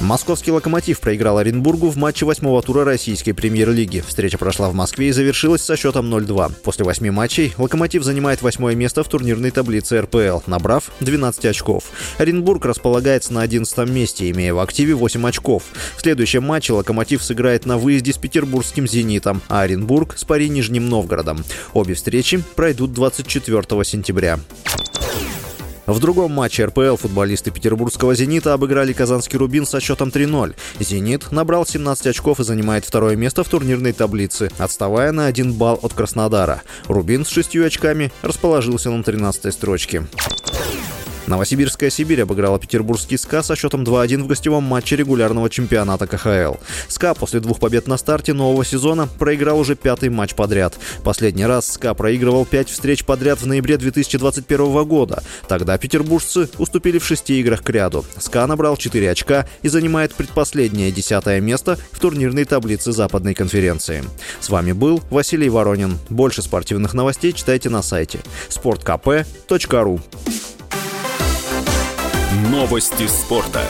Московский «Локомотив» проиграл Оренбургу в матче восьмого тура российской премьер-лиги. Встреча прошла в Москве и завершилась со счетом 0-2. После восьми матчей «Локомотив» занимает восьмое место в турнирной таблице РПЛ, набрав 12 очков. Оренбург располагается на 11 месте, имея в активе 8 очков. В следующем матче «Локомотив» сыграет на выезде с петербургским «Зенитом», а Оренбург с Пари Нижним Новгородом. Обе встречи пройдут 24 сентября. В другом матче РПЛ футболисты петербургского «Зенита» обыграли казанский «Рубин» со счетом 3-0. «Зенит» набрал 17 очков и занимает второе место в турнирной таблице, отставая на один балл от Краснодара. «Рубин» с шестью очками расположился на 13 строчке. Новосибирская Сибирь обыграла петербургский СКА со счетом 2-1 в гостевом матче регулярного чемпионата КХЛ. СКА после двух побед на старте нового сезона проиграл уже пятый матч подряд. Последний раз СКА проигрывал пять встреч подряд в ноябре 2021 года. Тогда петербуржцы уступили в шести играх к ряду. СКА набрал 4 очка и занимает предпоследнее десятое место в турнирной таблице Западной конференции. С вами был Василий Воронин. Больше спортивных новостей читайте на сайте sportkp.ru Новости спорта.